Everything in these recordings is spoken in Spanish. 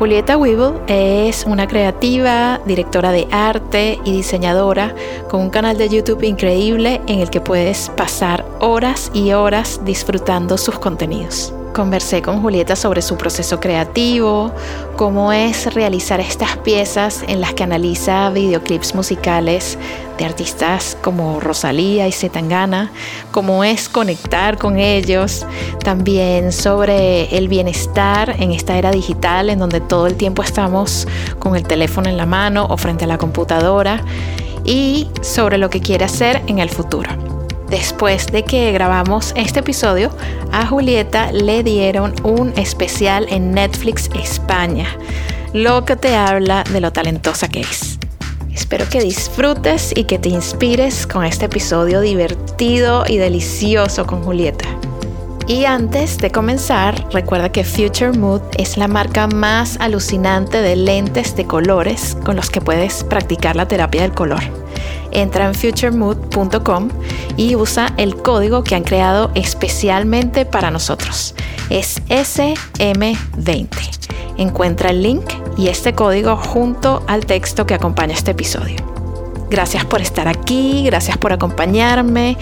Julieta Weevil es una creativa, directora de arte y diseñadora con un canal de YouTube increíble en el que puedes pasar horas y horas disfrutando sus contenidos. Conversé con Julieta sobre su proceso creativo, cómo es realizar estas piezas en las que analiza videoclips musicales de artistas como Rosalía y Zetangana, cómo es conectar con ellos, también sobre el bienestar en esta era digital en donde todo el tiempo estamos con el teléfono en la mano o frente a la computadora y sobre lo que quiere hacer en el futuro. Después de que grabamos este episodio, a Julieta le dieron un especial en Netflix España, lo que te habla de lo talentosa que es. Espero que disfrutes y que te inspires con este episodio divertido y delicioso con Julieta. Y antes de comenzar, recuerda que Future Mood es la marca más alucinante de lentes de colores con los que puedes practicar la terapia del color entra en futuremood.com y usa el código que han creado especialmente para nosotros. Es SM20. Encuentra el link y este código junto al texto que acompaña este episodio. Gracias por estar aquí, gracias por acompañarme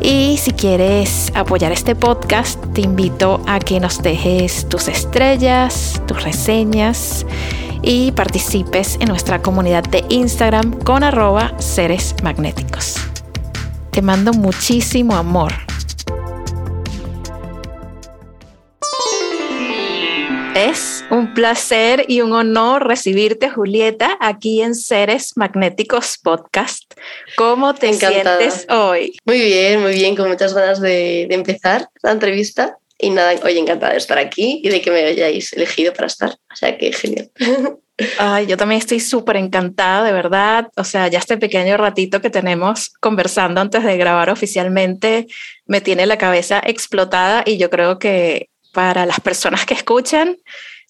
y si quieres apoyar este podcast, te invito a que nos dejes tus estrellas, tus reseñas y participes en nuestra comunidad de Instagram con arroba seres magnéticos. Te mando muchísimo amor. Es un placer y un honor recibirte, Julieta, aquí en Seres Magnéticos Podcast. ¿Cómo te sientes hoy? Muy bien, muy bien, con muchas ganas de, de empezar la entrevista. Y nada, hoy encantada de estar aquí y de que me hayáis elegido para estar. O sea que genial. Ay, yo también estoy súper encantada, de verdad. O sea, ya este pequeño ratito que tenemos conversando antes de grabar oficialmente me tiene la cabeza explotada y yo creo que para las personas que escuchan,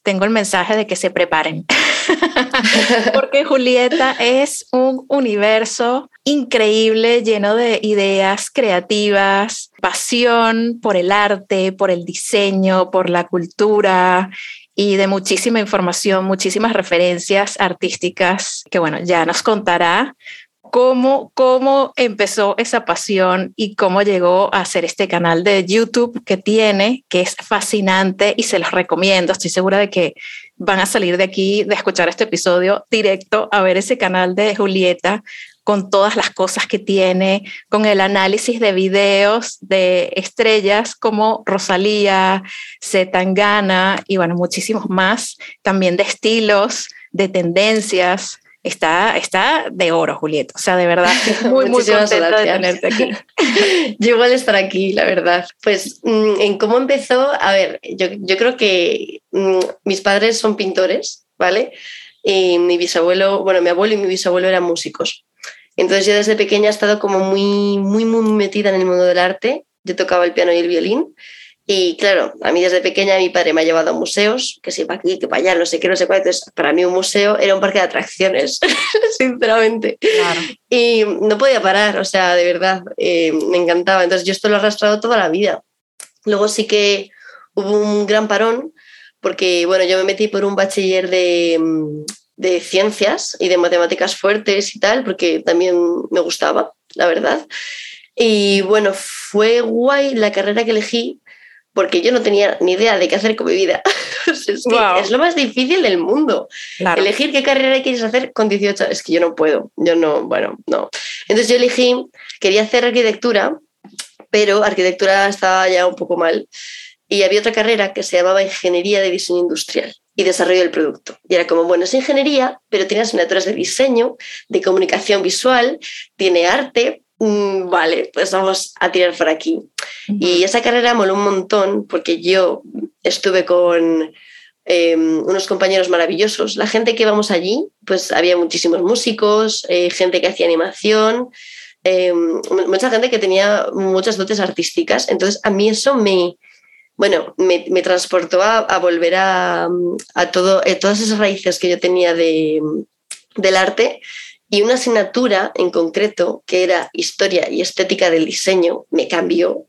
tengo el mensaje de que se preparen. Porque Julieta es un universo increíble, lleno de ideas creativas, pasión por el arte, por el diseño, por la cultura y de muchísima información, muchísimas referencias artísticas que, bueno, ya nos contará cómo, cómo empezó esa pasión y cómo llegó a hacer este canal de YouTube que tiene, que es fascinante y se los recomiendo. Estoy segura de que van a salir de aquí, de escuchar este episodio directo a ver ese canal de Julieta con todas las cosas que tiene, con el análisis de videos de estrellas como Rosalía, Zetangana y bueno, muchísimos más, también de estilos, de tendencias. Está, está de oro, Julieta. O sea, de verdad, muy, muy contenta de tenerte aquí. yo igual estar aquí, la verdad. Pues, mm, en cómo empezó, a ver, yo, yo creo que mm, mis padres son pintores, ¿vale? Y mi bisabuelo, bueno, mi abuelo y mi bisabuelo eran músicos. Entonces yo desde pequeña he estado como muy, muy, muy metida en el mundo del arte. Yo tocaba el piano y el violín. Y claro, a mí desde pequeña mi padre me ha llevado a museos, que si para aquí, que para allá, no sé qué, no sé cuál. Entonces, para mí un museo era un parque de atracciones, sinceramente. Y no podía parar, o sea, de verdad, eh, me encantaba. Entonces, yo esto lo he arrastrado toda la vida. Luego sí que hubo un gran parón, porque, bueno, yo me metí por un bachiller de, de ciencias y de matemáticas fuertes y tal, porque también me gustaba, la verdad. Y bueno, fue guay la carrera que elegí porque yo no tenía ni idea de qué hacer con mi vida. es, lo más difícil del mundo. Elegir qué carrera quieres hacer con 18. Es que yo no puedo. Yo no, bueno, no. Entonces yo elegí, quería hacer arquitectura, pero arquitectura estaba ya un poco mal. Y había otra carrera que se llamaba Ingeniería de Diseño Industrial y Desarrollo del Producto. Y era como, bueno, es ingeniería, pero tiene asignaturas de diseño, de comunicación visual, tiene arte. Vale, pues vamos a tirar por aquí. Y esa carrera moló un montón porque yo estuve con em, unos compañeros maravillosos. La gente que íbamos allí, pues había muchísimos músicos, eh, gente que hacía animación, em, mucha gente que tenía muchas dotes artísticas. Entonces, a mí eso me, bueno, me, transportó a, volver a, todo, eh, todas esas raíces que yo tenía de, del arte y una asignatura en concreto que era historia y estética del diseño me cambió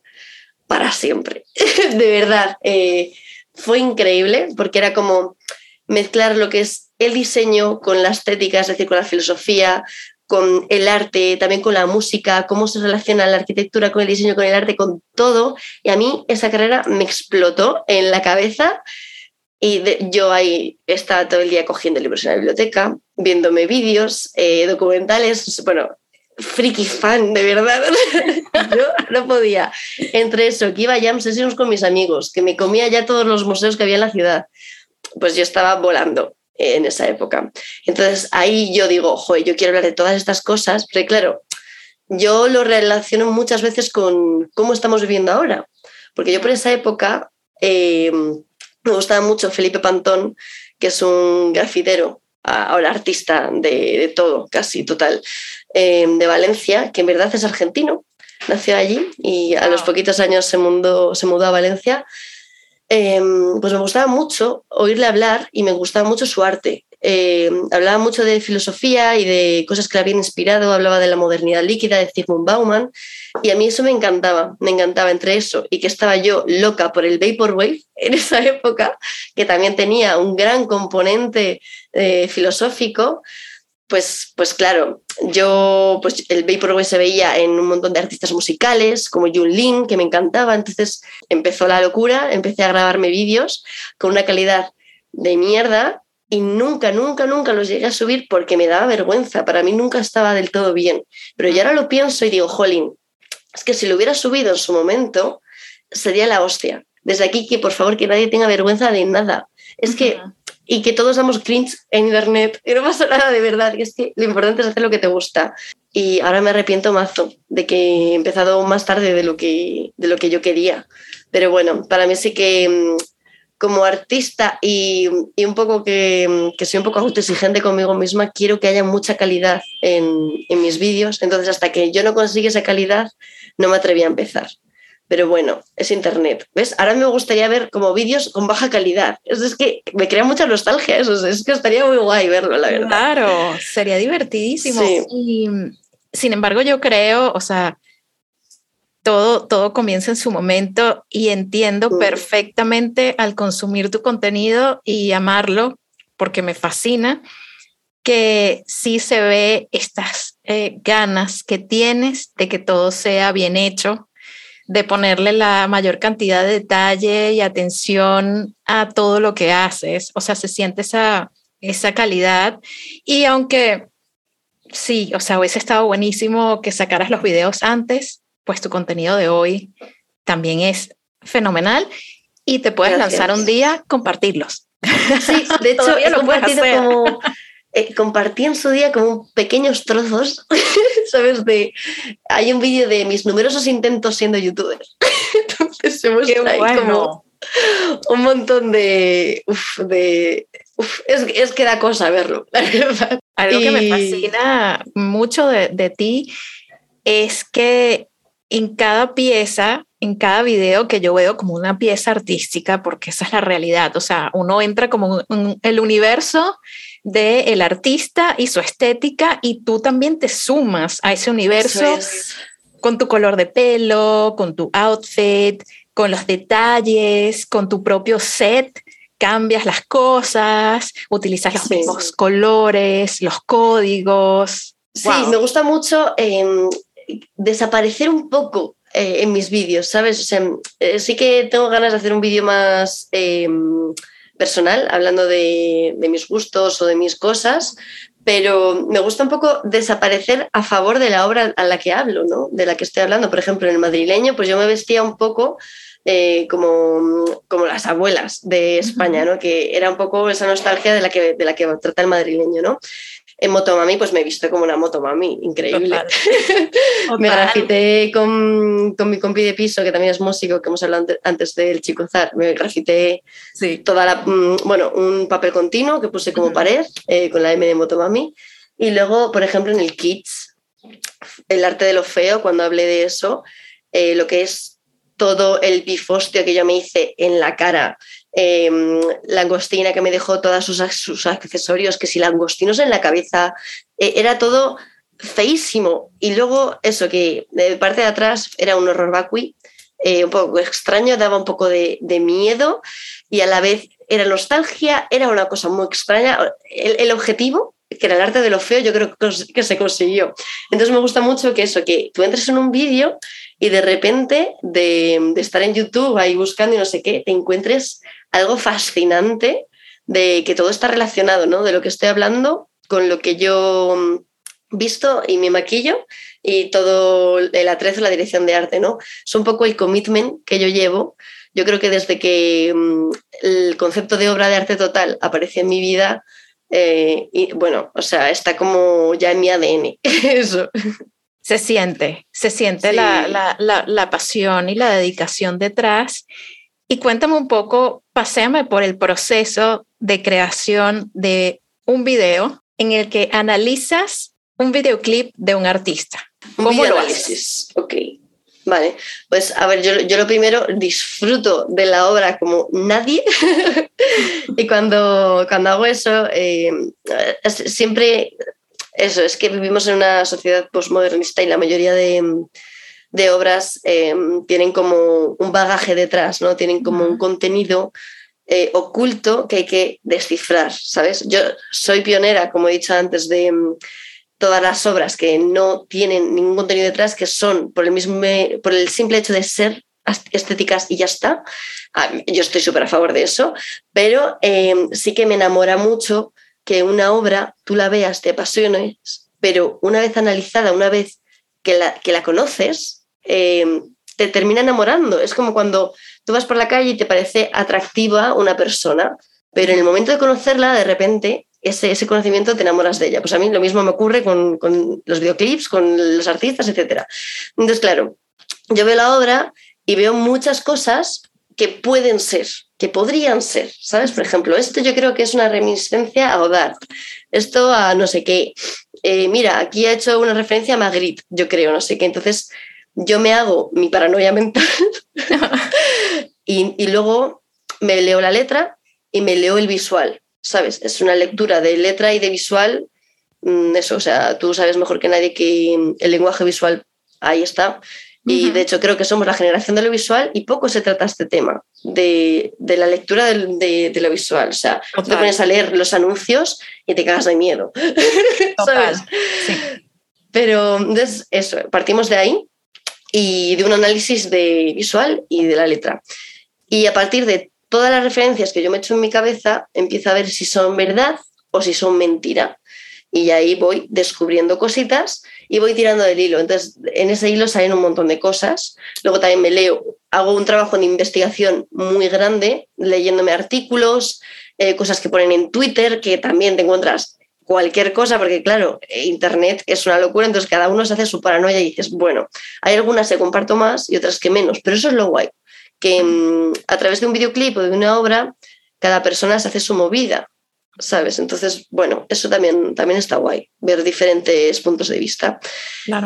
para siempre. de verdad, eh, fue increíble porque era como mezclar lo que es el diseño con la estética, es decir, con la filosofía, con el arte, también con la música, cómo se relaciona la arquitectura con el diseño, con el arte, con todo. Y a mí esa carrera me explotó en la cabeza y yo ahí estaba todo el día cogiendo libros en la biblioteca, viéndome vídeos, eh, documentales, bueno, friki fan, de verdad. yo no podía. Entre eso, que iba a jam sessions con mis amigos, que me comía ya todos los museos que había en la ciudad, pues yo estaba volando en esa época. Entonces ahí yo digo, joder, yo quiero hablar de todas estas cosas, pero claro, yo lo relaciono muchas veces con cómo estamos viviendo ahora, porque yo por esa época eh, me gustaba mucho Felipe Pantón, que es un grafitero, ahora artista de, todo, casi total, eh, de Valencia, que en verdad es argentino, nació allí y a los poquitos años se, se mudó a Valencia Em, pues me gustaba mucho oírle hablar y me gustaba mucho su arte. Em, hablaba mucho de filosofía y de cosas que le habían inspirado, hablaba de la modernidad líquida de Zygmunt Bauman y a mí eso me encantaba, me encantaba entre eso y que estaba yo loca por el Vaporwave en esa época, que también tenía un gran componente eh, filosófico pues, pues claro, yo, pues el Vaporwave se veía en un montón de artistas musicales, como Jun Lin, que me encantaba, entonces empezó la locura, empecé a grabarme vídeos con una calidad de mierda y nunca, nunca, nunca los llegué a subir porque me daba vergüenza, para mí nunca estaba del todo bien, pero ya ahora lo pienso y digo, jolín, es que si lo hubiera subido en su momento, sería la hostia. Desde aquí que por favor que nadie tenga vergüenza de nada. Es que y que todos damos cringe en internet y no pasa nada de verdad. Y es que lo importante es hacer lo que te gusta. Y ahora me arrepiento mazo de que he empezado más tarde de lo que, de lo que yo quería. Pero bueno, para mí sí que mm, como artista y, y un poco que, que, soy un poco autoexigente conmigo misma, quiero que haya mucha calidad en, en mis vídeos. Entonces, hasta que yo no consiga esa calidad, no me atreví a empezar. Pero bueno, es internet. ¿Ves? Ahora me gustaría ver como vídeos con baja calidad. Es, que me crea mucha nostalgia eso. Es que estaría muy guay verlo, la verdad. Claro, sería divertidísimo. Y sin embargo, yo creo, o sea, todo, todo comienza en su momento y entiendo perfectamente al consumir tu contenido y amarlo, porque me fascina, que sí se ve estas eh, ganas que tienes de que todo sea bien hecho, de ponerle la mayor cantidad de detalle y atención a todo lo que haces. O sea, se siente esa, esa calidad. Y aunque sí, o sea, hubiese estado buenísimo que sacaras los videos antes, pues tu contenido de hoy también es fenomenal y te puedes lanzar un día, compartirlos. Sí, de hecho, lo puedes hacer. como eh, compartí en su día como pequeños trozos, ¿sabes? De, hay un vídeo de mis numerosos intentos siendo youtuber. Entonces hemos ahí como un montón de... de es, que da cosa verlo, la verdad. Algo que me fascina mucho de, de ti es que en cada pieza, en cada video que yo veo como una pieza artística, porque esa es la realidad, o sea, uno entra como en el universo del el artista y su estética y tú también te sumas a ese universo con tu color de pelo, con tu outfit, con los detalles, con tu propio set, cambias las cosas, utilizas los mismos colores, los códigos. Sí, me gusta mucho em, desaparecer un poco eh, en mis vídeos, ¿sabes? Eh, sí que tengo ganas de hacer un vídeo más em, personal, hablando de, mis gustos o de mis cosas, pero me gusta un poco desaparecer a favor de la obra a la que hablo, ¿no? de la que estoy hablando. Por ejemplo, en el madrileño, pues yo me vestía un poco eh, como, como las abuelas de España, ¿no? que era un poco esa nostalgia de la que, de la que trata el madrileño. ¿no? En Motomami, pues me he visto como una Motomami, increíble. me grafité con, con, mi compi de piso, que también es músico, que hemos hablado antes del Chico Zar, me grafité sí. toda la, mm, bueno, un papel continuo que puse como pared eh, con la M de Motomami. Y luego, por ejemplo, en el Kids, el arte de lo feo, cuando hablé de eso, eh, lo que es todo el bifostio que yo me hice en la cara, eh, la angostina que me dejó todos sus, sus, accesorios, que si langostinos en la cabeza, eh, era todo feísimo. Y luego eso, que de parte de atrás era un horror vacui, un poco extraño, daba un poco de, de, miedo y a la vez era nostalgia, era una cosa muy extraña. El, el objetivo que era el arte de lo feo, yo creo que se consiguió. Entonces me gusta mucho que eso, que tú entres en un vídeo y de repente de, estar en YouTube ahí buscando y no sé qué, te encuentres algo fascinante de que todo está relacionado, ¿no? De lo que estoy hablando con lo que yo mm, visto y me maquillo y todo el atrezo, la dirección de arte, ¿no? Es un poco el commitment que yo llevo. Yo creo que desde que mm, el concepto de obra de arte total aparece en mi vida, eh, bueno, o sea, está como ya en mi ADN, eso. Se siente, se siente la, la, la, la, pasión y la dedicación detrás. Y cuéntame un poco, paséame por el proceso de creación de un video en el que analizas un videoclip de un artista. ¿Cómo lo haces? Ok. Vale, pues a ver, yo, yo, lo primero disfruto de la obra como nadie y cuando, cuando hago eso, eh, siempre eso, es que vivimos en una sociedad postmodernista y la mayoría de, de obras eh, tienen como un bagaje detrás, ¿no? Tienen como un contenido eh, oculto que hay que descifrar, ¿sabes? Yo soy pionera, como he dicho antes, de todas las obras que no tienen ningún contenido detrás, que son por el, mismo, por el simple hecho de ser estéticas y ya está. Ah, yo estoy súper a favor de eso, pero em, sí que me enamora mucho que una obra tú la veas, te apasiones, pero una vez analizada, una vez que la, que la conoces, em, te termina enamorando. Es como cuando tú vas por la calle y te parece atractiva una persona, pero en el momento de conocerla, de repente ese, conocimiento te enamoras de ella. Pues a mí lo mismo me ocurre con, los videoclips, con los artistas, etc. Entonces, claro, yo veo la obra y veo muchas cosas que pueden ser, que podrían ser, ¿sabes? Por ejemplo, esto yo creo que es una reminiscencia a Godard, esto a no sé qué. Eh, mira, aquí ha hecho una referencia a Magritte, yo creo, no sé qué. Entonces, yo me hago mi paranoia mental y, y luego me leo la letra y me leo el visual. ¿sabes? Es una lectura de letra y de visual. Mm, eso, o sea, tú sabes mejor que nadie que el lenguaje visual ahí está. Y de hecho creo que somos la generación de lo visual y poco se trata este tema de, la lectura de, lo visual. O sea, te pones a leer los anuncios y te cagas de miedo. ¿Sabes? Pero entonces, eso, partimos de ahí y de un análisis de visual y de la letra. Y a partir de todas las referencias que yo me echo en mi cabeza, empiezo a ver si son verdad o si son mentira. Y ahí voy descubriendo cositas y voy tirando del hilo. Entonces, en ese hilo salen un montón de cosas. Luego también me leo, hago un trabajo de investigación muy grande, leyéndome artículos, eh, cosas que ponen en Twitter, que también te encuentras cualquier cosa, porque claro, Internet es una locura, entonces cada uno se hace su paranoia y dices, bueno, hay algunas que comparto más y otras que menos, pero eso es lo guay que mm, a través de un videoclip o de una obra, cada persona se hace su movida, ¿sabes? Entonces, bueno, eso también, también está guay, ver diferentes puntos de vista.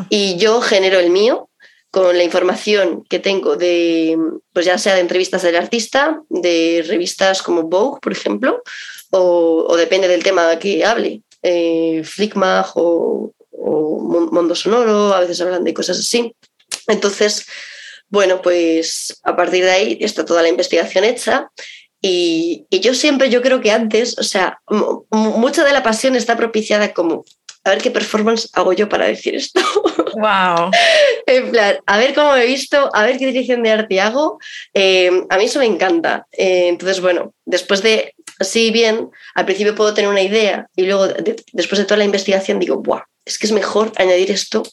Y yo genero el mío con la información que tengo de, pues ya sea de entrevistas del artista, de revistas como Vogue, por ejemplo, o, depende del tema que hable, eh, Flickmag o, o Mundo Sonoro, a veces hablan de cosas así. Entonces, bueno, pues a partir de ahí está toda la investigación hecha y, yo siempre, yo creo que antes, o sea, mucha de la pasión está propiciada como, a ver qué performance hago yo para decir esto. Wow. en plan, a ver cómo he visto, a ver qué dirección de arte hago. Eh, a mí eso me encanta. Eh, entonces, bueno, después de, así bien, al principio puedo tener una idea y luego después de toda la investigación digo, wow, es que es mejor añadir esto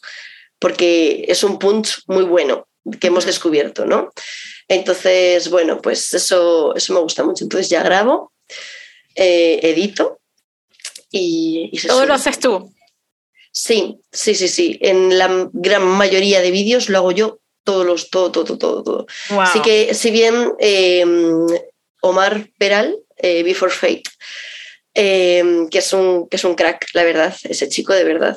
porque es un punch muy bueno que hemos descubierto, ¿no? Entonces, bueno, pues eso, eso me gusta mucho. Entonces ya grabo, eh, edito y, se Todo lo haces tú. Sí, sí, sí, sí. En la gran mayoría de vídeos lo hago yo, todos los, todo, todo, todo, todo. Así que, si bien em, Omar Peral, eh, Before Fate, em, que, es un, que es un crack, la verdad, ese chico de verdad,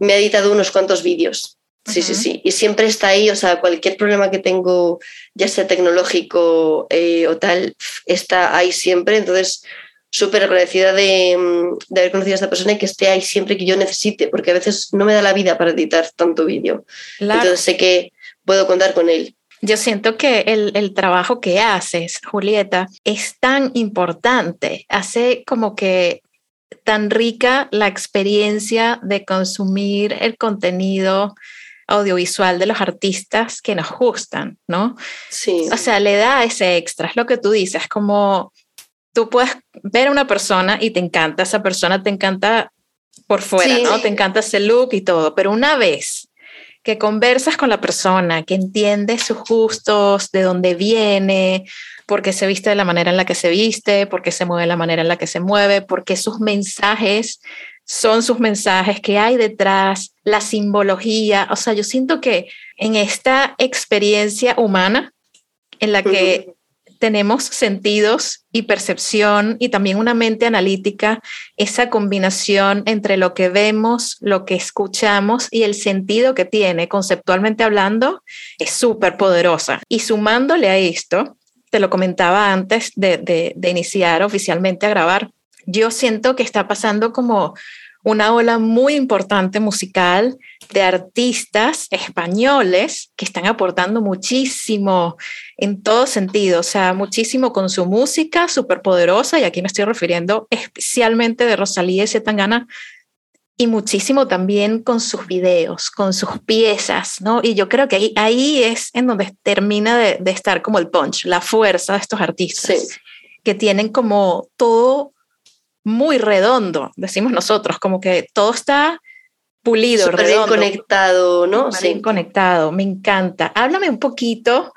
me ha editado unos cuantos vídeos. Sí, sí, sí. Y siempre está ahí, o sea, cualquier problema que tengo, ya sea tecnológico eh, o tal, está ahí siempre. Entonces, súper agradecida de, mm, de, haber conocido a esta persona y que esté ahí siempre que yo necesite, porque a veces no me da la vida para editar tanto vídeo. Entonces sé que puedo contar con él. Yo siento que el, el, trabajo que haces, Julieta, es tan importante, hace como que tan rica la experiencia de consumir el contenido audiovisual de los artistas que nos gustan, ¿no? Sí. O sea, le da ese extra, es lo que tú dices, como tú puedes ver a una persona y te encanta, esa persona te encanta por fuera, ¿no? Te encanta ese look y todo, pero una vez que conversas con la persona, que entiendes sus gustos, de dónde viene, por qué se viste de la manera en la que se viste, por qué se mueve de la manera en la que se mueve, por qué sus mensajes son sus mensajes, qué hay detrás, la simbología. O sea, yo siento que en esta experiencia humana en la que tenemos sentidos y percepción y también una mente analítica, esa combinación entre lo que vemos, lo que escuchamos y el sentido que tiene conceptualmente hablando es súper poderosa. Y sumándole a esto, te lo comentaba antes de, de iniciar oficialmente a grabar, yo siento que está pasando como una ola muy importante musical de artistas españoles que están aportando muchísimo en todo sentido, o sea, muchísimo con su música súper poderosa, y aquí me estoy refiriendo especialmente de Rosalía y Zetangana, y muchísimo también con sus videos, con sus piezas, ¿no? Y yo creo que ahí, ahí es en donde termina de, de estar como el punch, la fuerza de estos artistas, que tienen como todo muy redondo, decimos nosotros, como que todo está pulido, Súper redondo. Bien conectado, ¿no? sí. conectado, me encanta. Háblame un poquito,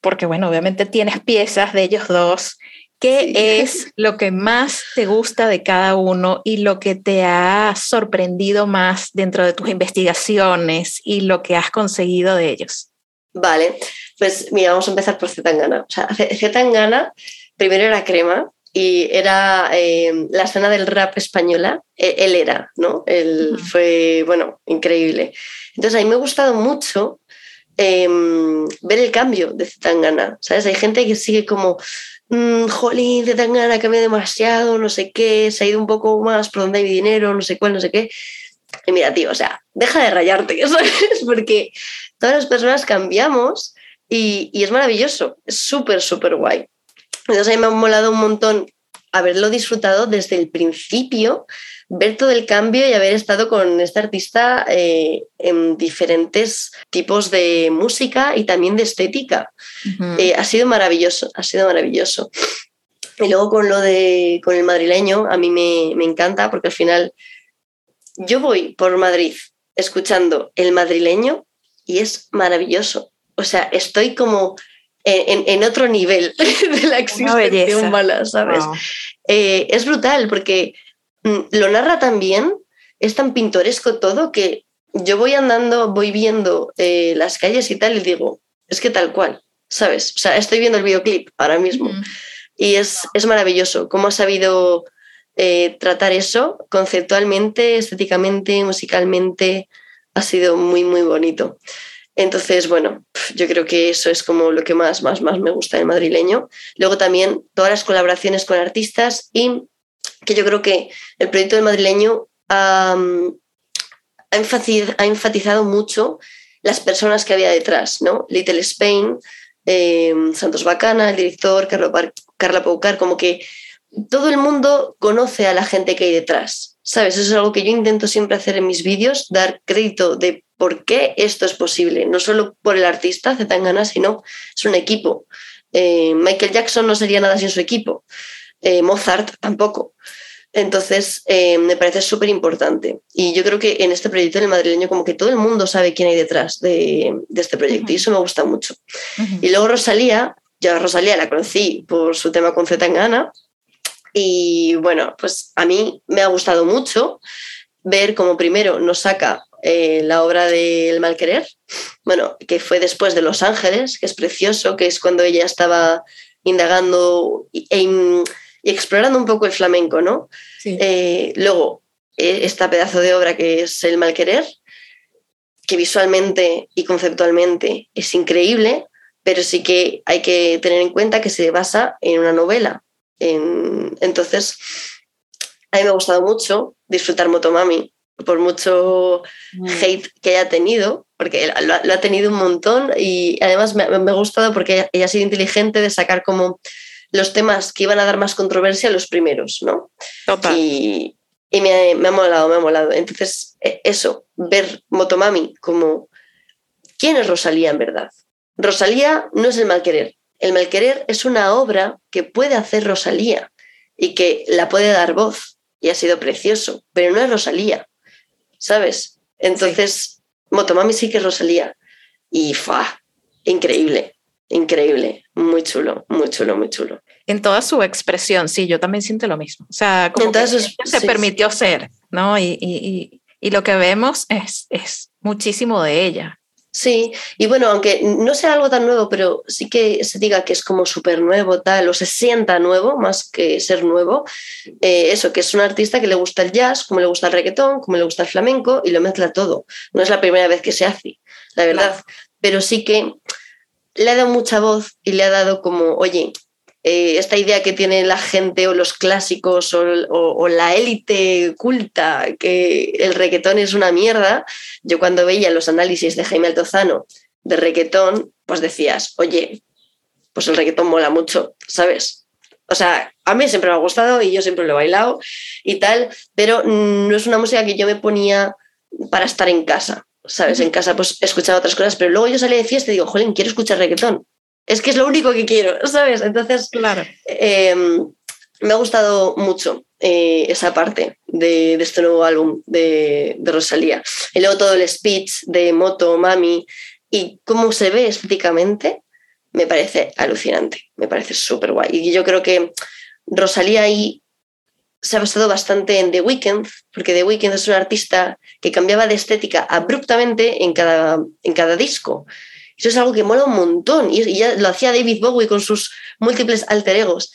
porque bueno, obviamente tienes piezas de ellos dos. ¿Qué es lo que más te gusta de cada uno y lo que te ha sorprendido más dentro de tus investigaciones y lo que has conseguido de ellos? Vale, pues mira, vamos a empezar por Zetangana. O sea, Zetangana primero era crema, y era eh, la escena del rap española, e, él era, ¿no? Él fue, bueno, increíble. Entonces a mí me ha gustado mucho em, ver el cambio de Zetangana, ¿sabes? Hay gente que sigue como, mmm, jolín, Zetangana cambia demasiado, no sé qué, se ha ido un poco más por donde hay dinero, no sé cuál, no sé qué. Y mira, tío, o sea, deja de rayarte, ¿sabes? Porque todas las personas cambiamos y, y es maravilloso, es súper, súper guay. Entonces a mí me ha molado un montón haberlo disfrutado desde el principio, ver todo el cambio y haber estado con este artista eh, en diferentes tipos de música y también de estética. Eh, ha sido maravilloso, ha sido maravilloso. Y luego con lo de con el madrileño, a mí me, me encanta porque al final yo voy por Madrid escuchando el madrileño y es maravilloso. O sea, estoy como en, otro nivel de la existencia humana, ¿sabes? Eh, es brutal porque mm, lo narra tan bien, es tan pintoresco todo que yo voy andando, voy viendo eh, las calles y tal y digo, es que tal cual, ¿sabes? O sea, estoy viendo el videoclip ahora mismo y es, es maravilloso cómo ha sabido eh, tratar eso conceptualmente, estéticamente, musicalmente, ha sido muy, muy bonito. Entonces, bueno, yo creo que eso es como lo que más, más, más me gusta del madrileño. Luego también todas las colaboraciones con artistas y que yo creo que el proyecto del madrileño ha, enfatizado mucho las personas que había detrás, ¿no? Little Spain, eh, Santos Bacana, el director, Carla Paucar, como que todo el mundo conoce a la gente que hay detrás, ¿sabes? Eso es algo que yo intento siempre hacer en mis vídeos, dar crédito de por qué esto es posible, no solo por el artista Zetangana, sino es un equipo. Eh, Michael Jackson no sería nada sin su equipo, eh, Mozart tampoco. Entonces, eh, me parece súper importante. Y yo creo que en este proyecto en el madrileño, como que todo el mundo sabe quién hay detrás de, este proyecto, y eso me gusta mucho. Y luego Rosalía, yo a Rosalía la conocí por su tema con Zetangana, Y bueno, pues a mí me ha gustado mucho ver cómo primero nos saca eh, la obra del Malquerer, bueno, que fue después de Los Ángeles, que es precioso, que es cuando ella estaba indagando y, e explorando un poco el flamenco, ¿no? Eh, luego, eh, esta pedazo de obra que es El Malquerer, que visualmente y conceptualmente es increíble, pero sí que hay que tener en cuenta que se basa en una novela. Entonces, a mí me ha gustado mucho disfrutar Motomami, por mucho mm. hate que haya tenido, porque lo, ha tenido un montón y además me, ha gustado porque ella, ha sido inteligente de sacar como los temas que iban a dar más controversia los primeros, ¿no? Y, me, me, ha molado, me ha molado. Entonces, e, eso, ver Motomami como, ¿quién es Rosalía en verdad? Rosalía no es el malquerer. El malquerer es una obra que puede hacer Rosalía y que la puede dar voz y ha sido precioso, pero no es Rosalía, ¿sabes? Entonces, Motomami sí que es Rosalía y fa, increíble, increíble, muy chulo, muy chulo, muy chulo. En toda su expresión, sí, yo también siento lo mismo. O sea, como que se permitió ser, ¿no? Y, y, y, lo que vemos es, es muchísimo de ella. Sí, y bueno, aunque no sea algo tan nuevo, pero sí que se diga que es como súper nuevo, tal, o se sienta nuevo, más que ser nuevo, eh, eso, que es un artista que le gusta el jazz, como le gusta el reggaetón, como le gusta el flamenco, y lo mezcla todo. No es la primera vez que se hace, la verdad, pero sí que le ha dado mucha voz y le ha dado como, oye, eh, esta idea que tiene la gente o los clásicos o, la élite culta, que el reggaetón es una mierda, yo cuando veía los análisis de Jaime Altozano de reggaetón, pues decías, oye, pues el reggaetón mola mucho, ¿sabes? O sea, a mí siempre me ha gustado y yo siempre lo he bailado y tal, pero no es una música que yo me ponía para estar en casa, ¿sabes? En casa pues escuchaba otras cosas, pero luego yo salí de fiesta y digo, jolín, quiero escuchar reggaetón es que es lo único que quiero, ¿sabes? Entonces, claro. Em, me ha gustado mucho eh, esa parte de, este nuevo álbum de, Rosalía. Y luego todo el speech de Moto, Mami y cómo se ve estéticamente, me parece alucinante, me parece súper guay. Y yo creo que Rosalía ahí se ha basado bastante en The Weeknd, porque The Weeknd es un artista que cambiaba de estética abruptamente en cada, en cada disco. Eso es algo que mola un montón. Y, ya lo hacía David Bowie con sus múltiples alter egos.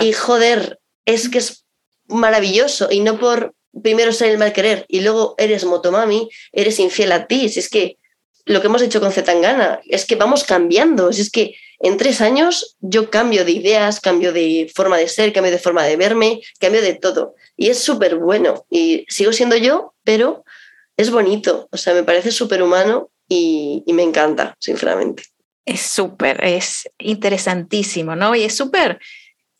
Y joder, es que es maravilloso. Y no por primero ser el mal querer y luego eres motomami, eres infiel a ti. Si es que lo que hemos hecho con Zetangana es que vamos cambiando. Si es que en tres años yo cambio de ideas, cambio de forma de ser, cambio de forma de verme, cambio de todo. Y es súper bueno. Y sigo siendo yo, pero es bonito. O sea, me parece súper humano y, me encanta, sinceramente. Es súper, es interesantísimo, ¿no? Y es súper,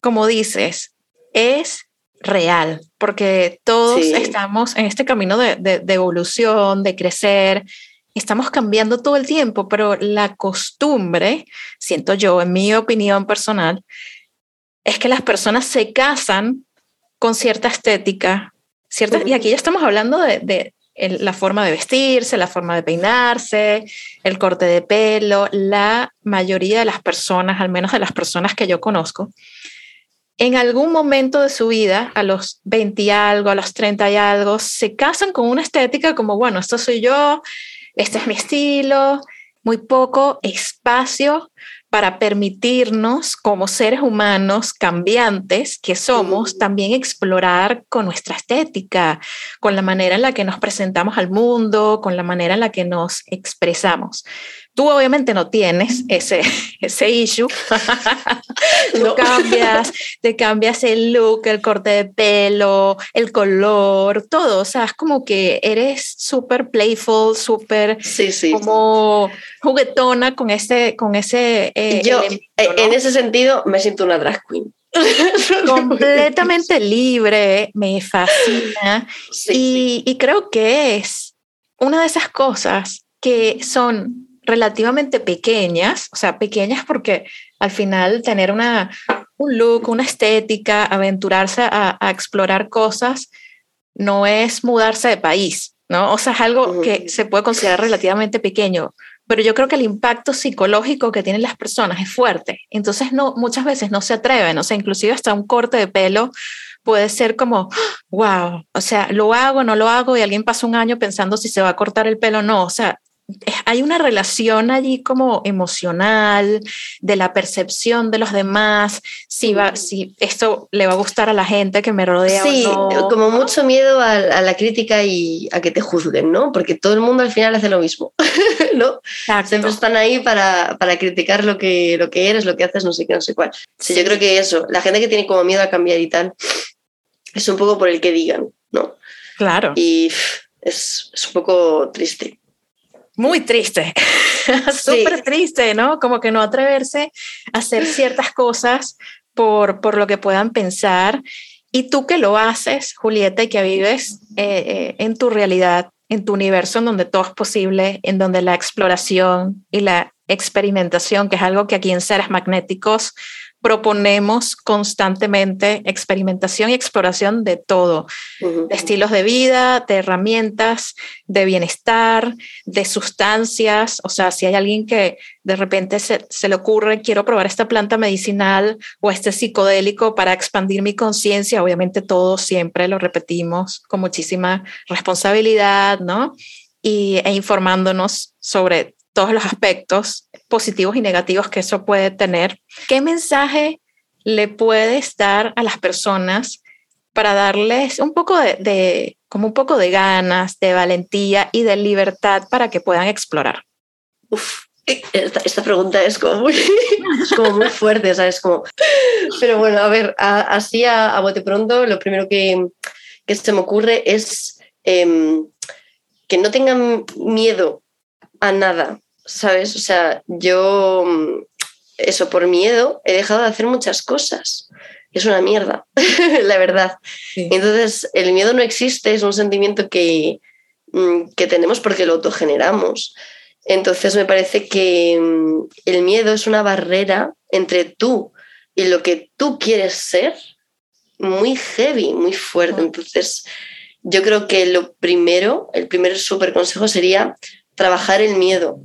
como dices, es real, porque todos estamos en este camino de, de, evolución, de crecer, estamos cambiando todo el tiempo, pero la costumbre, siento yo, en mi opinión personal, es que las personas se casan con cierta estética, cierta, y aquí ya estamos hablando de, la forma de vestirse, la forma de peinarse, el corte de pelo, la mayoría de las personas, al menos de las personas que yo conozco, en algún momento de su vida, a los 20 y algo, a los 30 y algo, se casan con una estética como, bueno, esto soy yo, este es mi estilo, muy poco espacio para permitirnos como seres humanos cambiantes que somos, también explorar con nuestra estética, con la manera en la que nos presentamos al mundo, con la manera en la que nos expresamos. Tú obviamente no tienes ese, ese issue. Tú cambias, te cambias el look, el corte de pelo, el color, todo. O sea, es como que eres súper playful, súper sí, sí. como juguetona con ese, con ese. Eh, Yo, eh, en ese sentido, me siento una drag queen. completamente libre, me fascina y, y creo que es una de esas cosas que son relativamente pequeñas, o sea, pequeñas porque al final tener una, un look, una estética, aventurarse a, explorar cosas, no es mudarse de país, ¿no? O sea, es algo que se puede considerar relativamente pequeño, pero yo creo que el impacto psicológico que tienen las personas es fuerte. Entonces, no, muchas veces no se atreven, o sea, inclusive hasta un corte de pelo puede ser como, wow, o sea, lo hago, no lo hago, y alguien pasa un año pensando si se va a cortar el pelo o no. O sea, hay una relación allí como emocional de la percepción de los demás, si, va, si esto le va a gustar a la gente que me rodea. Sí, o no. como mucho miedo a, a, la crítica y a que te juzguen, ¿no? Porque todo el mundo al final hace lo mismo, ¿no? Exacto. Siempre están ahí para, para, criticar lo que, lo que eres, lo que haces, no sé qué, no sé cuál. Sí, yo creo que eso, la gente que tiene como miedo a cambiar y tal, es un poco por el que digan, ¿no? Claro. Y es, es un poco triste muy triste, súper sí. triste, ¿no? Como que no atreverse a hacer ciertas cosas por, por lo que puedan pensar. Y tú que lo haces, Julieta, y que vives eh, eh, en tu realidad, en tu universo, en donde todo es posible, en donde la exploración y la experimentación, que es algo que aquí en Seres Magnéticos proponemos constantemente experimentación y exploración de todo, uh -huh. de estilos de vida, de herramientas, de bienestar, de sustancias. O sea, si hay alguien que de repente se, se le ocurre, quiero probar esta planta medicinal o este psicodélico para expandir mi conciencia, obviamente todo siempre lo repetimos con muchísima responsabilidad, ¿no? Y, e informándonos sobre todos los aspectos positivos y negativos que eso puede tener. ¿Qué mensaje le puedes dar a las personas para darles un poco de, como un poco de ganas, de valentía y de libertad para que puedan explorar? Uf, esta, pregunta es como muy, es como muy fuerte, ¿sabes? Como... Pero bueno, a ver, así a, bote pronto, lo primero que, que se me ocurre es eh, que no tengan miedo a nada, ¿sabes? O sea, yo, eso por miedo, he dejado de hacer muchas cosas. Es una mierda, la verdad. Sí. Entonces, el miedo no existe, es un sentimiento que, mm, que tenemos porque lo autogeneramos. Entonces, me parece que mm, el miedo es una barrera entre tú y lo que tú quieres ser muy heavy, muy fuerte. Entonces, yo creo que lo primero, el primer súper consejo sería trabajar el miedo,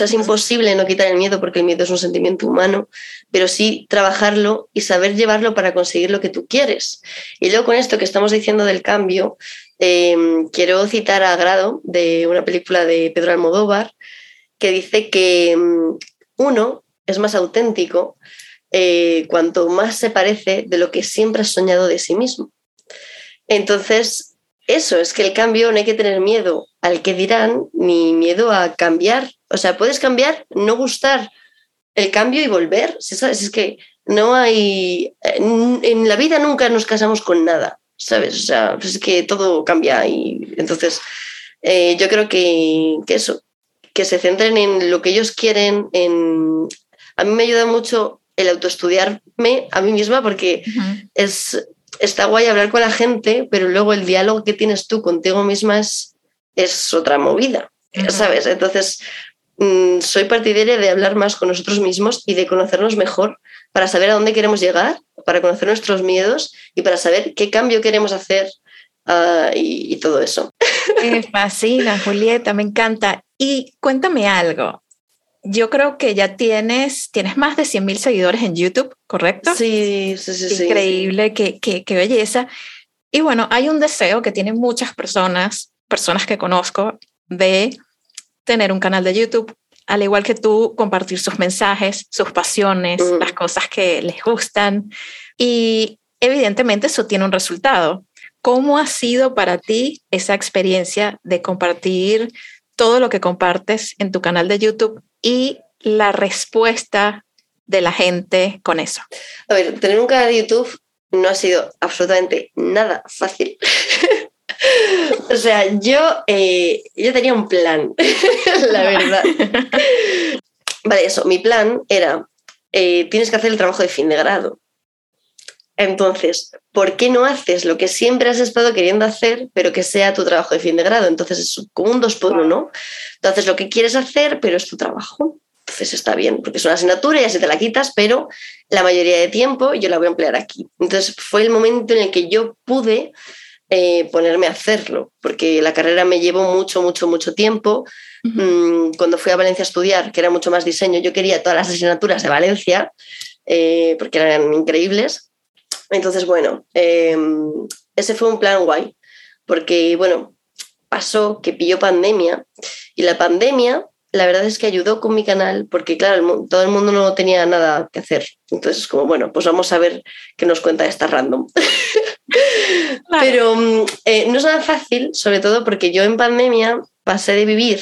o es imposible no quitar el miedo porque el miedo es un sentimiento humano, pero sí trabajarlo y saber llevarlo para conseguir lo que tú quieres. Y luego con esto que estamos diciendo del cambio, eh, quiero citar a Grado de una película de Pedro Almodóvar que dice que um, uno es más auténtico eh, cuanto más se parece de lo que siempre has soñado de sí mismo. Entonces, eso es que el cambio no hay que tener miedo al que dirán ni miedo a cambiar. O sea, puedes cambiar, no gustar el cambio y volver. ¿sabes? Es que no hay. En la vida nunca nos casamos con nada, ¿sabes? O sea, pues es que todo cambia y entonces eh, yo creo que, que, eso, que se centren en lo que ellos quieren. En... A mí me ayuda mucho el autoestudiarme a mí misma porque uh -huh. es está guay hablar con la gente, pero luego el diálogo que tienes tú contigo misma es, es otra movida, uh -huh. ¿sabes? Entonces, mmm, soy partidaria de hablar más con nosotros mismos y de conocernos mejor para saber a dónde queremos llegar, para conocer nuestros miedos y para saber qué cambio queremos hacer uh, y, y todo eso. Me fascina, Julieta, me encanta. Y cuéntame algo, yo creo que ya tienes, tienes más de 100 mil seguidores en YouTube, ¿correcto? Sí, sí, sí. Increíble, sí. Qué, qué, qué, belleza. Y bueno, hay un deseo que tienen muchas personas, personas que conozco, de tener un canal de YouTube, al igual que tú, compartir sus mensajes, sus pasiones, mm. las cosas que les gustan. Y evidentemente eso tiene un resultado. ¿Cómo ha sido para ti esa experiencia de compartir todo lo que compartes en tu canal de YouTube y la respuesta de la gente con eso? A ver, tener un canal de YouTube no ha sido absolutamente nada fácil. o sea, yo, eh, yo tenía un plan, la verdad. vale, eso, mi plan era, eh, tienes que hacer el trabajo de fin de grado. Entonces, ¿por qué no haces lo que siempre has estado queriendo hacer, pero que sea tu trabajo de fin de grado? Entonces es como un dos por uno. Entonces lo que quieres hacer, pero es tu trabajo. Entonces está bien, porque es una asignatura y ya se te la quitas, pero la mayoría de tiempo yo la voy a emplear aquí. Entonces fue el momento en el que yo pude eh, ponerme a hacerlo, porque la carrera me llevó mucho, mucho, mucho tiempo. Mm, cuando fui a Valencia a estudiar, que era mucho más diseño, yo quería todas las asignaturas de Valencia, eh, porque eran increíbles. Entonces, bueno, em, ese fue un plan guay, porque, bueno, pasó que pilló pandemia y la pandemia la verdad es que ayudó con mi canal porque, claro, todo el mundo no tenía nada que hacer. Entonces, como, bueno, pues vamos a ver qué nos cuenta esta random. Pero mm, eh, no es nada fácil, sobre todo porque yo en pandemia pasé de vivir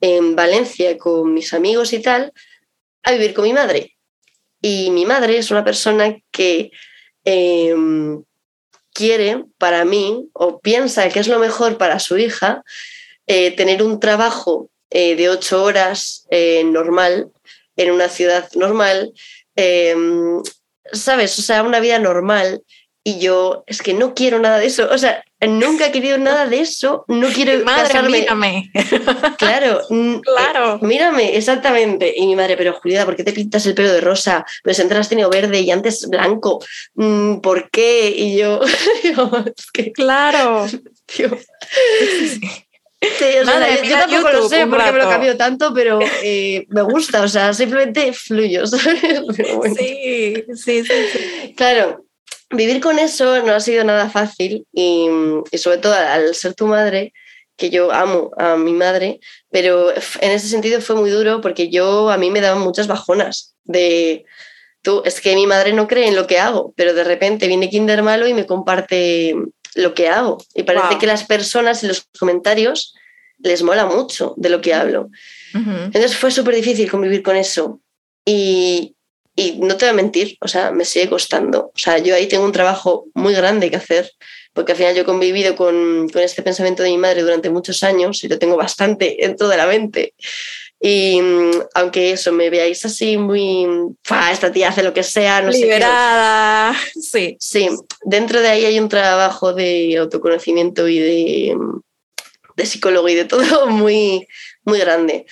en Valencia con mis amigos y tal a vivir con mi madre. Y mi madre es una persona que em, quiere para mí o piensa que es lo mejor para su hija eh, tener un trabajo eh, de ocho horas eh, normal, en una ciudad normal, em, ¿sabes? O sea, una vida normal. Y yo es que no quiero nada de eso. O sea, nunca he querido nada de eso. No quiero madre, casarme. mírame. Claro, claro. Eh, mírame, exactamente. Y mi madre, pero Julieta, ¿por qué te pintas el pelo de rosa? Pues antes has tenido verde y antes blanco. Mm, ¿Por qué? Y yo, es que, claro. Tío. Sí, yo, tampoco lo sé porque me lo cambio tanto, pero eh, me gusta, o sea, simplemente fluyo, sí, sí, sí, Claro, vivir con eso no ha sido nada fácil y, y, sobre todo al ser tu madre, que yo amo a mi madre, pero en ese sentido fue muy duro porque yo a mí me daban muchas bajonas de tú, es que mi madre no cree en lo que hago, pero de repente viene Kinder Malo y me comparte lo que hago. Y parece que las personas en los comentarios les mola mucho de lo que hablo. Entonces fue súper difícil convivir con eso. Y, y, no te voy a mentir, o sea, me sigue costando. O sea, yo ahí tengo un trabajo muy grande que hacer, porque al final yo he convivido con, con este pensamiento de mi madre durante muchos años y lo tengo bastante dentro de la mente. Y mm, aunque eso me veáis así muy, esta tía hace lo que sea, no Liberada. Sí. Sí, dentro de ahí hay un trabajo de autoconocimiento y de, de psicólogo y de todo muy, muy grande.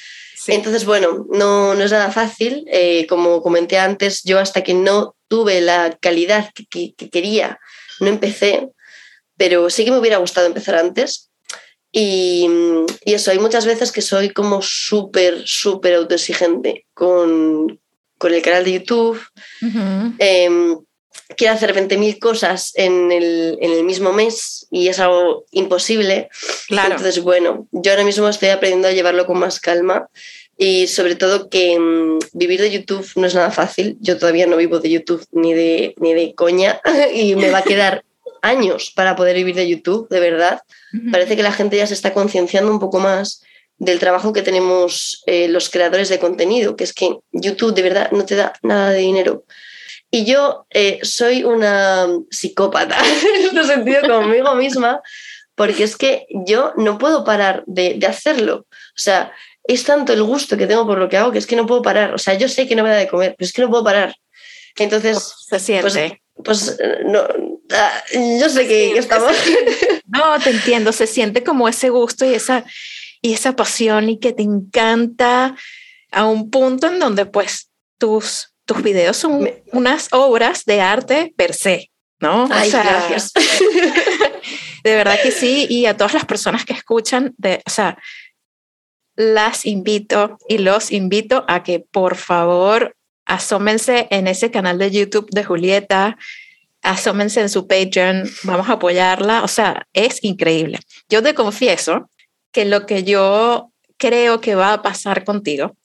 Entonces, bueno, no, no, es nada fácil. Eh, como comenté antes, yo hasta que no tuve la calidad que, que, quería, no empecé, pero sí que me hubiera gustado empezar antes. Y, y, eso, hay muchas veces que soy como súper, súper autoexigente con, con, el canal de YouTube. Em, quiero hacer 20.000 cosas en el, en el, mismo mes y es algo imposible. Claro. Entonces, bueno, yo ahora mismo estoy aprendiendo a llevarlo con más calma y sobre todo que mm, vivir de YouTube no es nada fácil. Yo todavía no vivo de YouTube ni de, ni de coña y me va a quedar años para poder vivir de YouTube, de verdad. Parece que la gente ya se está concienciando un poco más del trabajo que tenemos eh, los creadores de contenido, que es que YouTube de verdad no te da nada de dinero. Y yo eh, soy una psicópata, en este sentido, conmigo misma, porque es que yo no puedo parar de, de, hacerlo. O sea, es tanto el gusto que tengo por lo que hago que es que no puedo parar. O sea, yo sé que no me da de comer, pero es que no puedo parar. Entonces, se siente. Pues, pues no, ah, yo sé que estamos. No, te entiendo, se siente como ese gusto y esa, y esa pasión y que te encanta a un punto en donde pues tus tus videos son unas obras de arte per se, ¿no? Ay, gracias. de verdad que sí, y a todas las personas que escuchan, de, o sea, las invito y los invito a que por favor asómense en ese canal de YouTube de Julieta, asómense en su Patreon, vamos a apoyarla, o sea, es increíble. Yo te confieso que lo que yo creo que va a pasar contigo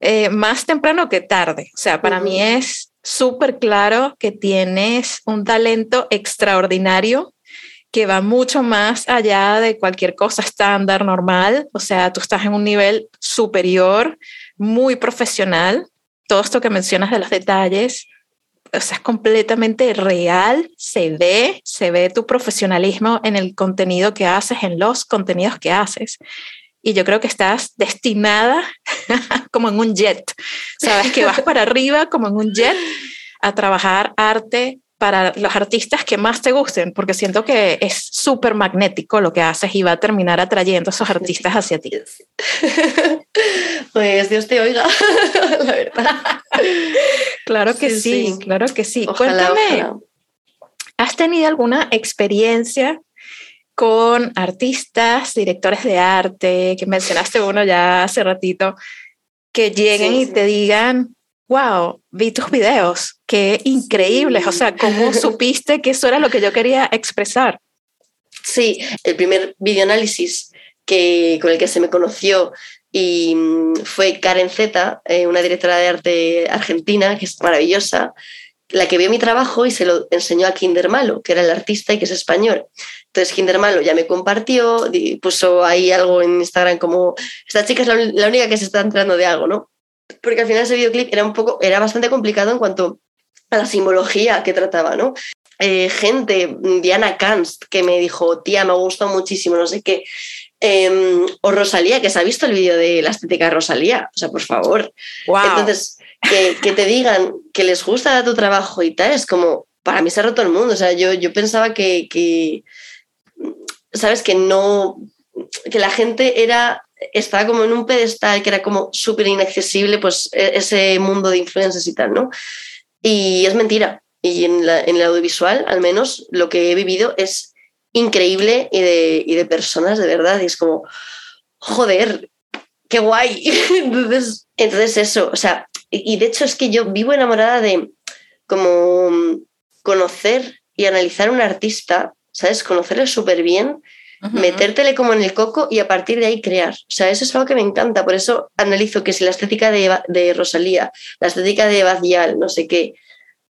eh, más temprano que tarde. O sea, para mí es súper claro que tienes un talento extraordinario que va mucho más allá de cualquier cosa estándar, normal. O sea, tú estás en un nivel superior, muy profesional. Todo esto que mencionas de los detalles, o sea, es completamente real, se ve, se ve tu profesionalismo en el contenido que haces, en los contenidos que haces. Y yo creo que estás destinada como en un jet, sabes que vas para arriba como en un jet a trabajar arte para los artistas que más te gusten, porque siento que es súper magnético lo que haces y va a terminar atrayendo a esos artistas hacia ti. Pues Dios te oiga, la verdad. Claro que sí, claro que sí. Cuéntame, ¿has tenido alguna experiencia con artistas, directores de arte, que mencionaste uno ya hace ratito, que lleguen y te digan, wow, vi tus videos, qué increíbles, o sea, ¿cómo supiste que eso era lo que yo quería expresar? Sí, el primer videoanálisis que, con el que se me conoció y mm, fue Karen Zeta, eh, una directora de arte argentina, que es maravillosa, la que vio mi trabajo y se lo enseñó a Kinder Malo, que era el artista y que es español. Entonces Kinder Malo ya me compartió, puso ahí algo en Instagram como, esta chica es la, la única que se está entrando de algo, ¿no? Porque al final ese videoclip era un poco, era bastante complicado en cuanto a la simbología que trataba, ¿no? Eh, gente, Diana Kanst, que me dijo, tía, me gustó muchísimo, no sé qué. Em, o Rosalía, que se ha visto el vídeo de la estética de Rosalía, o sea, por favor. Entonces, que, te digan que les gusta tu trabajo y tal, es como, para mí se ha roto el mundo, o sea, yo, yo pensaba que, que, sabes, que no, que la gente era estaba como en un pedestal que era como súper inaccesible, pues e, ese mundo de influencers y tal, ¿no? Y es mentira. Y en, el audiovisual, al menos, lo que he vivido es increíble y de, y de personas, de verdad. Y es como, joder, qué guay. entonces, entonces eso, o sea, y de hecho es que yo vivo enamorada de como conocer y analizar a un artista, ¿sabes? Conocerle súper bien metértele como en el coco y a partir de ahí crear. O sea, eso es algo que me encanta. Por eso analizo que si la estética de, de Rosalía, la estética de Badial, no sé qué.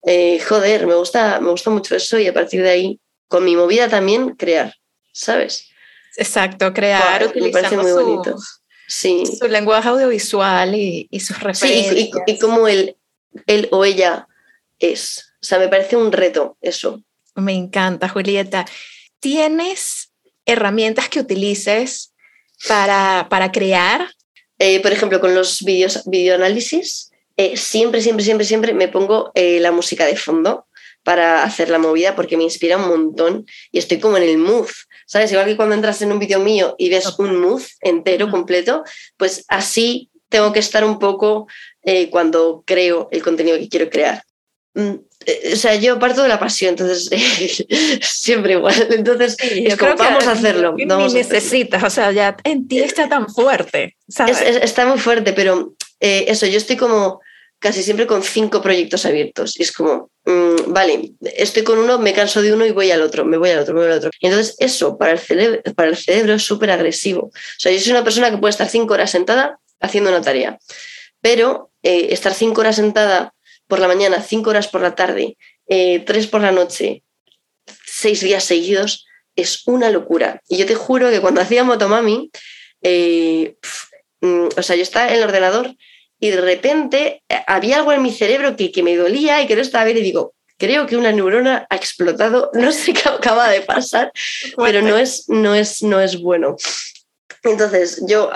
Eh, joder, me gusta, me gusta mucho eso y a partir de ahí, con mi movida también, crear, ¿sabes? Exacto, crear, me parece muy bonito. Sí. Su lenguaje audiovisual y, y sus referencias. Sí, y, y, cómo él, él o ella es. O sea, me parece un reto eso. Me encanta, Julieta. ¿Tienes herramientas que utilices para, para crear? Eh, por ejemplo, con los videos, videoanálisis, eh, siempre, siempre, siempre, siempre me pongo eh, la música de fondo para hacer la movida porque me inspira un montón y estoy como en el mood. ¿Sabes? Igual que cuando entras en un vídeo mío y ves un mood entero, completo, pues así tengo que estar un poco cuando creo el contenido que quiero crear. Mm, o sea, yo parto de la pasión, entonces siempre igual. Entonces, es como, vamos a hacerlo. Ni necesitas, o sea, ya en ti está tan fuerte. está muy fuerte, pero eh, eso, yo estoy como casi siempre con cinco proyectos abiertos. Y es como, mm, vale, estoy con uno, me canso de uno y voy al otro, me voy al otro, me voy al otro. Y entonces, eso para el cerebro, para el cerebro es súper agresivo. O sea, yo soy una persona que puede estar cinco horas sentada haciendo una tarea, pero eh, estar cinco horas sentada por la mañana, cinco horas por la tarde, eh, tres por la noche, seis días seguidos, es una locura. Y yo te juro que cuando hacía Motomami, eh, mm, o sea, yo estaba en el ordenador y de repente eh, había algo en mi cerebro que, que me dolía y que no estaba bien y digo, creo que una neurona ha explotado, no sé qué acaba de pasar, pero no es, no es, no es bueno. Entonces, yo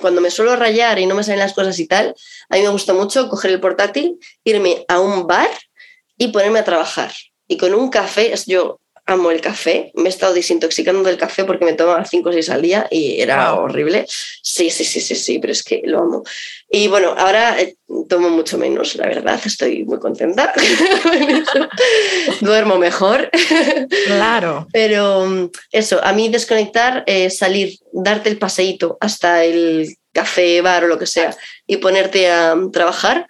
cuando me suelo rayar y no me salen las cosas y tal, a mí me gusta mucho coger el portátil, irme a un bar y ponerme a trabajar. Y con un café, yo amo el café, me he estado desintoxicando del café porque me tomaba 5 o 6 al día y era horrible. Sí, sí, sí, sí, sí, pero es que lo amo. Y bueno, ahora eh, tomo mucho menos, la verdad, estoy muy contenta. Duermo mejor. Claro. Pero mm, eso, a mí desconectar, eh, salir, darte el paseíto hasta el café, bar o lo que sea y ponerte a trabajar,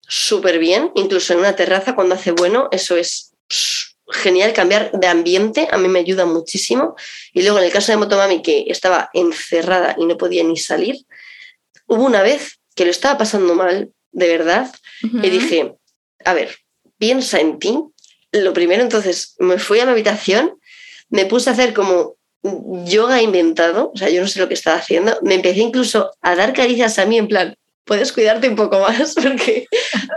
súper bien, incluso en una terraza cuando hace bueno, eso es genial cambiar de ambiente, a mí me ayuda muchísimo. Y luego en el caso de Motomami, que estaba encerrada y no podía ni salir, hubo una vez que lo estaba pasando mal, de verdad, y dije, a ver, piensa en ti. Lo primero, entonces, me fui a mi habitación, me puse a hacer como yoga inventado, o sea, yo no sé lo que estaba haciendo, me empecé incluso a dar caricias a mí en plan, puedes cuidarte un poco más, porque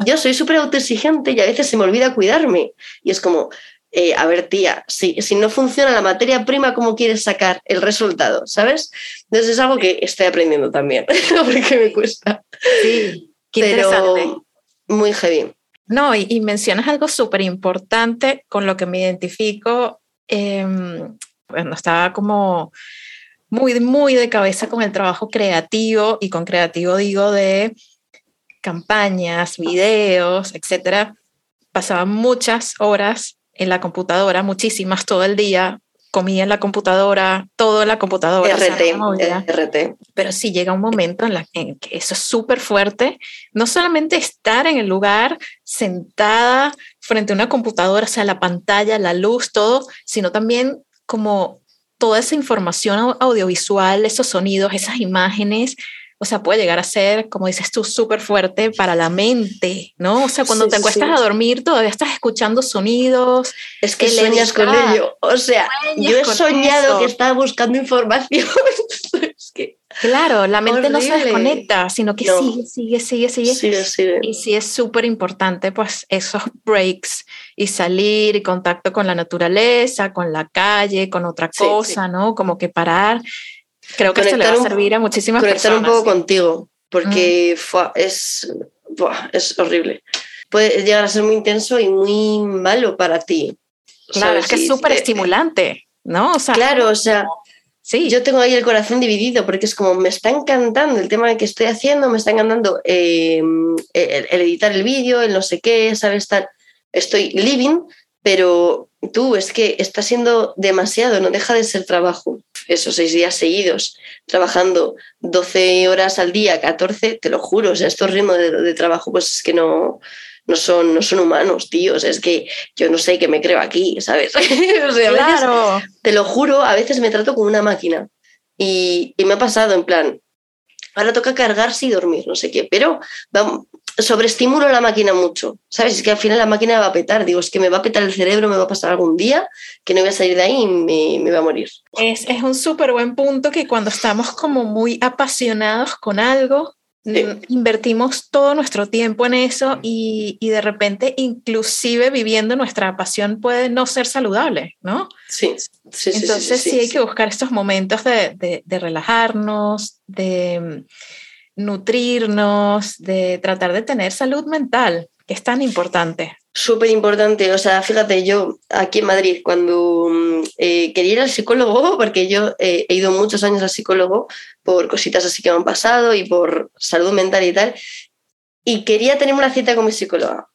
yo soy súper autoexigente y a veces se me olvida cuidarme. Y es como, eh, a ver, tía, si, si no funciona la materia prima, ¿cómo quieres sacar el resultado? ¿Sabes? Entonces es algo que estoy aprendiendo también, porque me cuesta. Sí, qué Pero muy heavy. No, y, mencionas algo súper importante con lo que me identifico. bueno, estaba como muy, muy de cabeza con el trabajo creativo y con creativo digo de campañas, videos, etcétera. Pasaba muchas horas en la computadora, muchísimas todo el día, comía en la computadora, todo en la computadora. RT, RT. Pero sí llega un momento en, la, que eso es súper fuerte, no solamente estar en el lugar sentada frente a una computadora, o sea, la pantalla, la luz, todo, sino también como toda esa información audiovisual, esos sonidos, esas imágenes, o sea, puede llegar a ser, como dices tú, súper fuerte para la mente, ¿no? O sea, cuando te acuestas a dormir todavía estás escuchando sonidos. Es que sueñas con ello. O sea, yo he soñado que estaba buscando información. es que claro, la mente no se desconecta, sino que sigue, sigue, sigue, sigue. Sigue, sigue. Y sí es súper importante, pues, esos breaks y salir y contacto con la naturaleza, con la calle, con otra cosa, ¿no? Como que parar Creo que esto le va a servir a muchísimas conectar personas. Conectar un poco contigo, porque es, es horrible. Puede llegar a ser muy intenso y muy malo para ti. Claro, es que es súper estimulante, ¿no? O sea, claro, o sea, sí. yo tengo ahí el corazón dividido porque es como me está encantando el tema que estoy haciendo, me está encantando em, el, editar el vídeo, el no sé qué, ¿sabes? Estar, estoy living, pero tú es que está siendo demasiado, no deja de ser trabajo esos seis días seguidos, trabajando 12 horas al día, 14, te lo juro, o sea, estos ritmos de, trabajo, pues es que no, no son, no son humanos, tíos. Es que yo no sé qué me creo aquí, ¿sabes? claro. te lo juro, a veces me trato como una máquina. Y, y, me ha pasado en plan, ahora toca cargarse y dormir, no sé qué, pero vamos, sobreestimulo la máquina mucho, ¿sabes? Es que al final la máquina va a petar, digo, es que me va a petar el cerebro, me va a pasar algún día, que no voy a salir de ahí y me, me va a morir. Es, es un súper buen punto que cuando estamos como muy apasionados con algo, mm, invertimos todo nuestro tiempo en eso y, y, de repente inclusive viviendo nuestra pasión puede no ser saludable, ¿no? Sí, sí, sí Entonces sí, hay que buscar estos momentos de, de, de relajarnos, de nutrirnos, de tratar de tener salud mental, que es tan importante. Súper importante, o sea, fíjate, yo aquí en Madrid, cuando mm, eh, quería ir al psicólogo, porque yo eh, he ido muchos años al psicólogo por cositas así que me han pasado y por salud mental y tal, y quería tener una cita con mi psicóloga.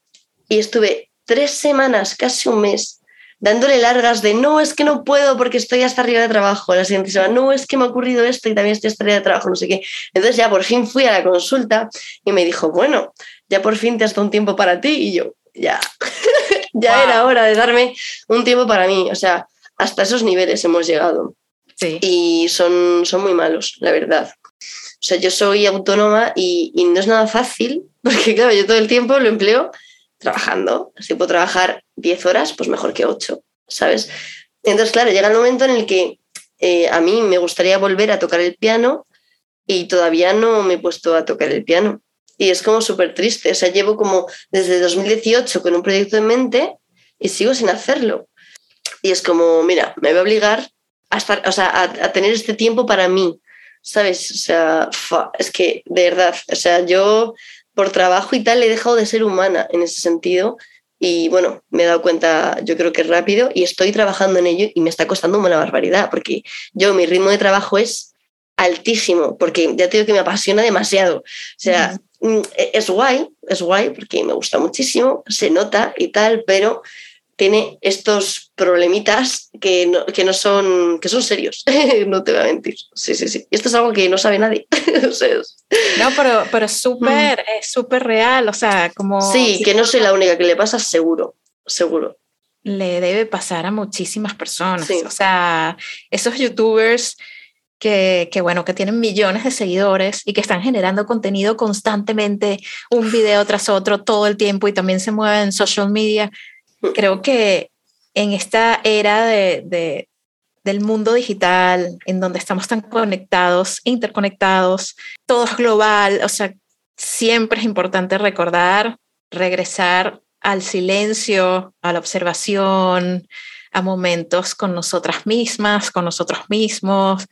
Y estuve tres semanas, casi un mes, dándole largas de no, es que no puedo porque estoy hasta arriba de trabajo. La siguiente semana, no, es que me ha ocurrido esto y también estoy hasta arriba de trabajo, no sé qué. Entonces ya por fin fui a la consulta y me dijo, bueno, ya por fin te has dado un tiempo para ti y yo, ya, ya era hora de darme un tiempo para mí. O sea, hasta esos niveles hemos llegado. Sí. Y son, son muy malos, la verdad. O sea, yo soy autónoma y, y no es nada fácil, porque claro, yo todo el tiempo lo empleo trabajando. Si puedo trabajar 10 horas, pues mejor que 8, ¿sabes? Entonces, claro, llega el momento en el que eh, a mí me gustaría volver a tocar el piano y todavía no me he puesto a tocar el piano. Y es como súper triste. O sea, llevo como desde 2018 con un proyecto en mente y sigo sin hacerlo. Y es como, mira, me voy a obligar a, estar, o sea, a, tener este tiempo para mí, ¿sabes? O sea, es que de verdad, o sea, yo por trabajo y tal he dejado de ser humana en ese sentido y bueno, me he dado cuenta yo creo que rápido y estoy trabajando en ello y me está costando una barbaridad porque yo mi ritmo de trabajo es altísimo porque ya te digo que me apasiona demasiado. O sea, mm, es guay, es guay porque me gusta muchísimo, se nota y tal, pero tiene estos problemitas que no, que no son, que son serios, no te voy a mentir. Sí, sí, sí. Y esto es algo que no sabe nadie. no, pero, pero es súper, mm. es súper real, o sea, como... Sí, que no soy la única que le pasa, seguro, seguro. Le debe pasar a muchísimas personas. O sea, esos youtubers que, que, bueno, que tienen millones de seguidores y que están generando contenido constantemente, un video tras otro todo el tiempo y también se mueven en social media creo que en esta era de, del mundo digital, en donde estamos tan conectados, interconectados, todo es global, o sea, siempre es importante recordar, regresar al silencio, a la observación, a momentos con nosotras mismas, con nosotros mismos,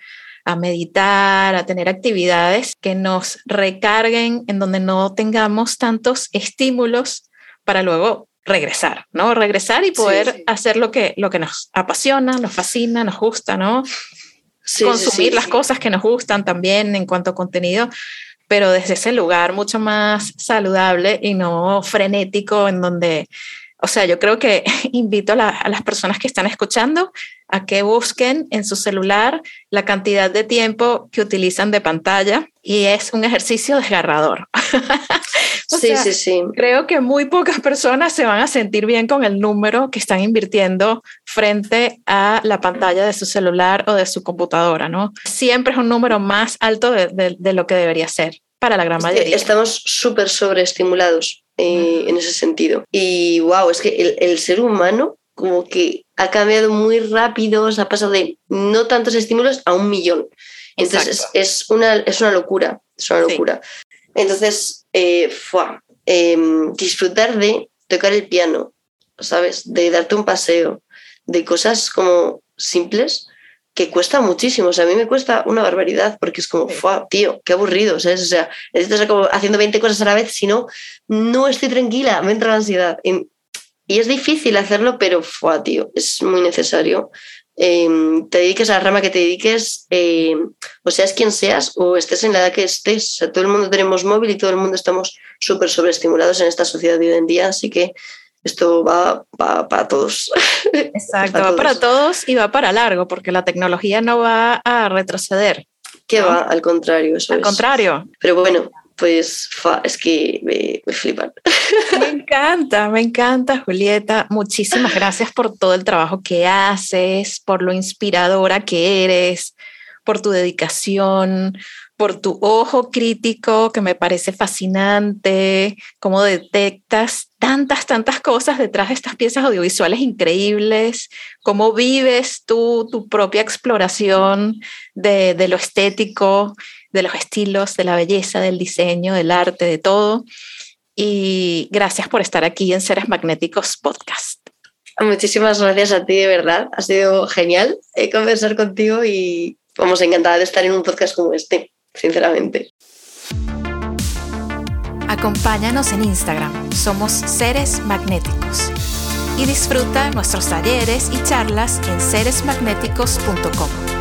a meditar, a tener actividades que nos recarguen, en donde no tengamos tantos estímulos para luego regresar, ¿no? Regresar y poder hacer lo que, lo que nos apasiona, nos fascina, nos gusta, ¿no? Consumir las cosas que nos gustan también en cuanto a contenido, pero desde ese lugar mucho más saludable y no frenético en donde, o sea, yo creo que invito a, las personas que están escuchando a que busquen en su celular la cantidad de tiempo que utilizan de pantalla y es un ejercicio desgarrador. sí, sí, sí. Creo que muy pocas personas se van a sentir bien con el número que están invirtiendo frente a la pantalla de su celular o de su computadora, ¿no? Siempre es un número más alto de, de, lo que debería ser para la gran mayoría. Estamos súper sobreestimulados eh, en ese sentido. Y wow, es que el, el ser humano como que ha cambiado muy rápido, se ha pasado de no tantos estímulos a un millón. Entonces es, una, es una locura, es una locura. Entonces, eh, em, disfrutar de tocar el piano, ¿sabes? De darte un paseo, de cosas como simples que cuesta muchísimo. O sea, a mí me cuesta una barbaridad porque es como, ¡fua! tío, qué aburrido, ¿sabes? O sea, necesito como haciendo 20 cosas a la vez, si no, no estoy tranquila, me entra la ansiedad. Y es difícil hacerlo, pero fue, tío, es muy necesario. Em, te dediques a la rama que te dediques, em, o seas quien seas, o estés en la edad que estés. O sea, todo el mundo tenemos móvil y todo el mundo estamos súper sobreestimulados en esta sociedad de hoy en día, así que esto va, para todos. Exacto, va para todos y va para largo, porque la tecnología no va a retroceder. Que va, al contrario, eso Al contrario. Pero bueno, pues es que me, me, flipan. Me encanta, me encanta, Julieta. Muchísimas gracias por todo el trabajo que haces, por lo inspiradora que eres, por tu dedicación, por tu ojo crítico que me parece fascinante, cómo detectas tantas, tantas cosas detrás de estas piezas audiovisuales increíbles, cómo vives tú tu propia exploración de, de lo estético de los estilos, de la belleza, del diseño, del arte, de todo. Y gracias por estar aquí en Seres Magnéticos Podcast. Muchísimas gracias a ti, de verdad. Ha sido genial eh, conversar contigo y vamos encantada de estar en un podcast como este, sinceramente. Acompáñanos en Instagram, somos Seres Magnéticos. Y disfruta nuestros talleres y charlas en seresmagnéticos.com.